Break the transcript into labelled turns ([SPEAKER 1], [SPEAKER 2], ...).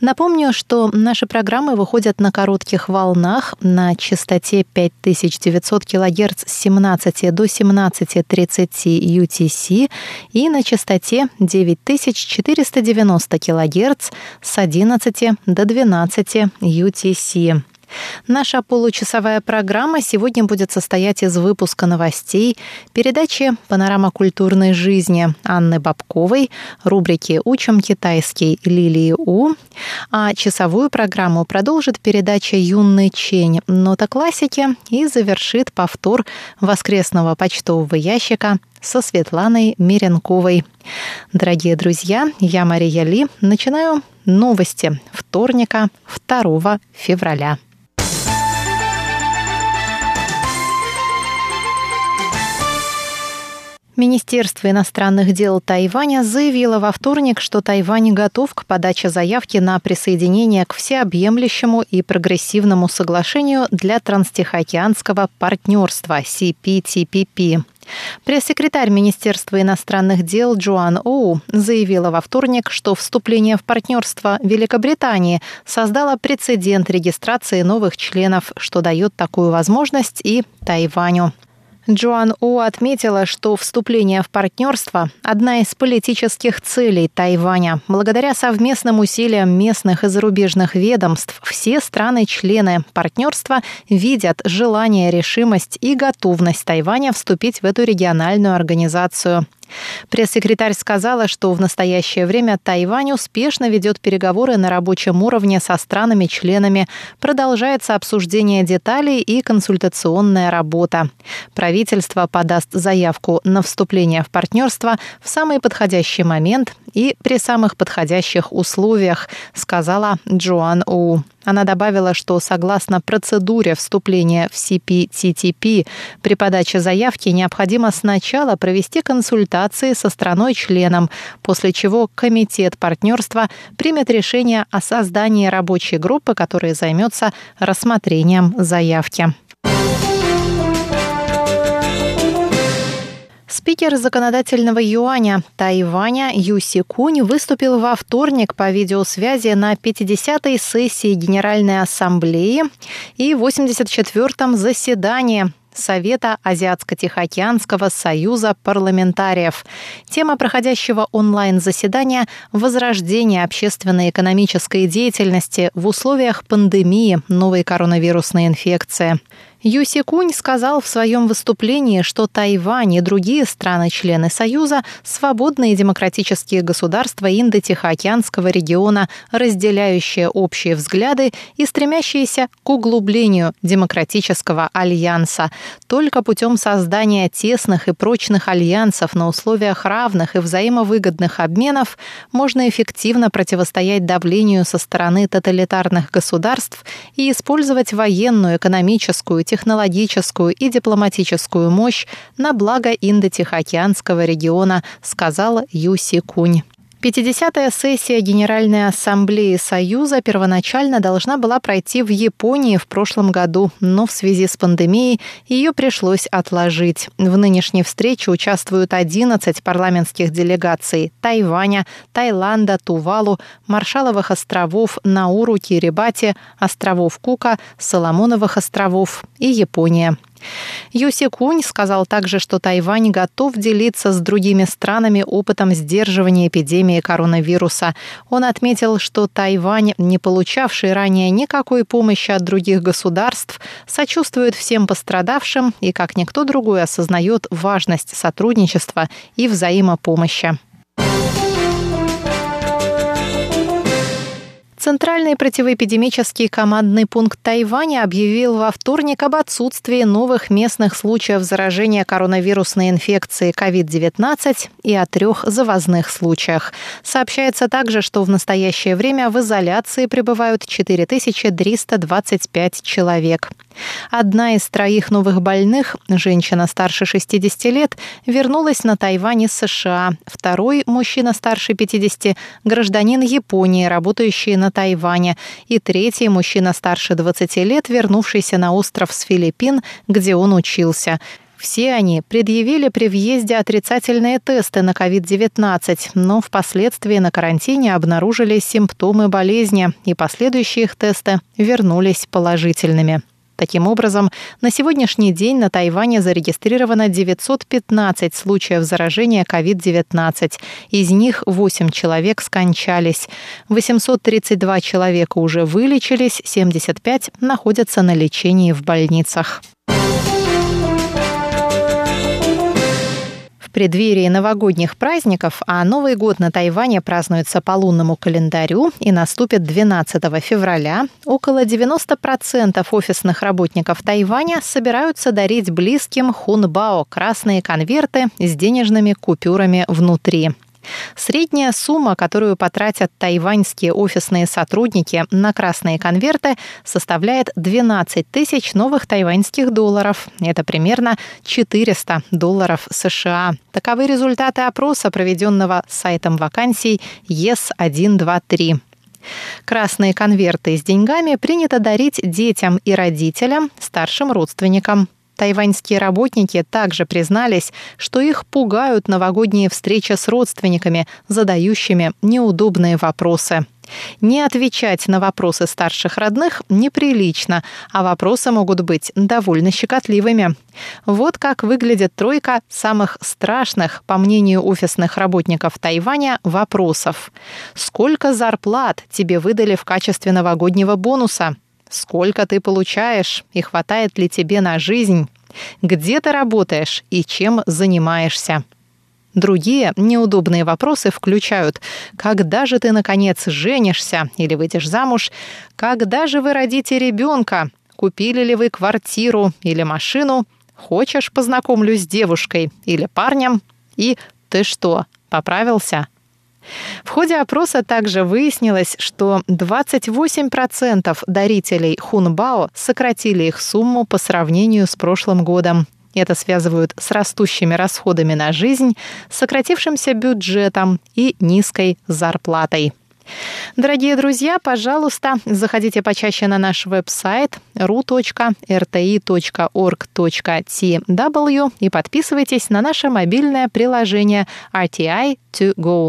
[SPEAKER 1] Напомню, что наши программы выходят на коротких волнах на частоте 5900 кГц с 17 до 17.30 UTC и на частоте 9490 кГц с 11 до 12 UTC. Наша получасовая программа сегодня будет состоять из выпуска новостей, передачи «Панорама культурной жизни» Анны Бабковой, рубрики «Учим китайский» Лилии У, а часовую программу продолжит передача «Юный Чень. Нота классики» и завершит повтор воскресного почтового ящика со Светланой Меренковой. Дорогие друзья, я Мария Ли. Начинаю новости вторника, 2 февраля. Министерство иностранных дел Тайваня заявило во вторник, что Тайвань готов к подаче заявки на присоединение к всеобъемлющему и прогрессивному соглашению для транстихоокеанского партнерства CPTPP. Пресс-секретарь Министерства иностранных дел Джоан Оу заявила во вторник, что вступление в партнерство Великобритании создало прецедент регистрации новых членов, что дает такую возможность и Тайваню. Джоан У отметила, что вступление в партнерство – одна из политических целей Тайваня. Благодаря совместным усилиям местных и зарубежных ведомств все страны-члены партнерства видят желание, решимость и готовность Тайваня вступить в эту региональную организацию. Пресс-секретарь сказала, что в настоящее время Тайвань успешно ведет переговоры на рабочем уровне со странами-членами, продолжается обсуждение деталей и консультационная работа. Правительство подаст заявку на вступление в партнерство в самый подходящий момент и при самых подходящих условиях, сказала Джоан У. Она добавила, что согласно процедуре вступления в CPTTP при подаче заявки необходимо сначала провести консультации со страной-членом, после чего Комитет партнерства примет решение о создании рабочей группы, которая займется рассмотрением заявки. Спикер законодательного юаня Тайваня Юси Кунь выступил во вторник по видеосвязи на 50-й сессии Генеральной Ассамблеи и 84-м заседании Совета Азиатско-Тихоокеанского союза парламентариев. Тема проходящего онлайн-заседания – возрождение общественной и экономической деятельности в условиях пандемии новой коронавирусной инфекции. Юси Кунь сказал в своем выступлении, что Тайвань и другие страны-члены Союза – свободные демократические государства Индо-Тихоокеанского региона, разделяющие общие взгляды и стремящиеся к углублению демократического альянса. Только путем создания тесных и прочных альянсов на условиях равных и взаимовыгодных обменов можно эффективно противостоять давлению со стороны тоталитарных государств и использовать военную, экономическую, технологическую и дипломатическую мощь на благо Индо-Тихоокеанского региона, сказал Юси Кунь. 50-я сессия Генеральной Ассамблеи Союза первоначально должна была пройти в Японии в прошлом году, но в связи с пандемией ее пришлось отложить. В нынешней встрече участвуют 11 парламентских делегаций Тайваня, Таиланда, Тувалу, Маршаловых островов, Науру, Кирибати, островов Кука, Соломоновых островов и Япония. Юси Кунь сказал также, что Тайвань готов делиться с другими странами опытом сдерживания эпидемии коронавируса. Он отметил, что Тайвань, не получавший ранее никакой помощи от других государств, сочувствует всем пострадавшим и, как никто другой, осознает важность сотрудничества и взаимопомощи. Центральный противоэпидемический командный пункт Тайваня объявил во вторник об отсутствии новых местных случаев заражения коронавирусной инфекцией COVID-19 и о трех завозных случаях. Сообщается также, что в настоящее время в изоляции пребывают 4325 человек. Одна из троих новых больных, женщина старше 60 лет, вернулась на Тайвань из США. Второй, мужчина старше 50, гражданин Японии, работающий на Тайване. И третий, мужчина старше 20 лет, вернувшийся на остров с Филиппин, где он учился. Все они предъявили при въезде отрицательные тесты на COVID-19, но впоследствии на карантине обнаружили симптомы болезни, и последующие их тесты вернулись положительными. Таким образом, на сегодняшний день на Тайване зарегистрировано 915 случаев заражения COVID-19. Из них 8 человек скончались. 832 человека уже вылечились, 75 находятся на лечении в больницах. Преддверии новогодних праздников, а Новый год на Тайване празднуется по лунному календарю и наступит 12 февраля, около 90% офисных работников Тайваня собираются дарить близким хунбао – красные конверты с денежными купюрами внутри. Средняя сумма, которую потратят тайваньские офисные сотрудники на красные конверты, составляет 12 тысяч новых тайваньских долларов. Это примерно 400 долларов США. Таковы результаты опроса, проведенного сайтом вакансий ЕС-123. Красные конверты с деньгами принято дарить детям и родителям, старшим родственникам. Тайваньские работники также признались, что их пугают новогодние встречи с родственниками, задающими неудобные вопросы. Не отвечать на вопросы старших родных неприлично, а вопросы могут быть довольно щекотливыми. Вот как выглядит тройка самых страшных, по мнению офисных работников Тайваня, вопросов. Сколько зарплат тебе выдали в качестве новогоднего бонуса? Сколько ты получаешь и хватает ли тебе на жизнь? Где ты работаешь и чем занимаешься? Другие неудобные вопросы включают «Когда же ты, наконец, женишься или выйдешь замуж?» «Когда же вы родите ребенка?» «Купили ли вы квартиру или машину?» «Хочешь, познакомлюсь с девушкой или парнем?» И «Ты что, поправился?» В ходе опроса также выяснилось, что 28% дарителей Хунбао сократили их сумму по сравнению с прошлым годом. Это связывают с растущими расходами на жизнь, сократившимся бюджетом и низкой зарплатой. Дорогие друзья, пожалуйста, заходите почаще на наш веб-сайт ru.rti.org.tw и подписывайтесь на наше мобильное приложение RTI to go.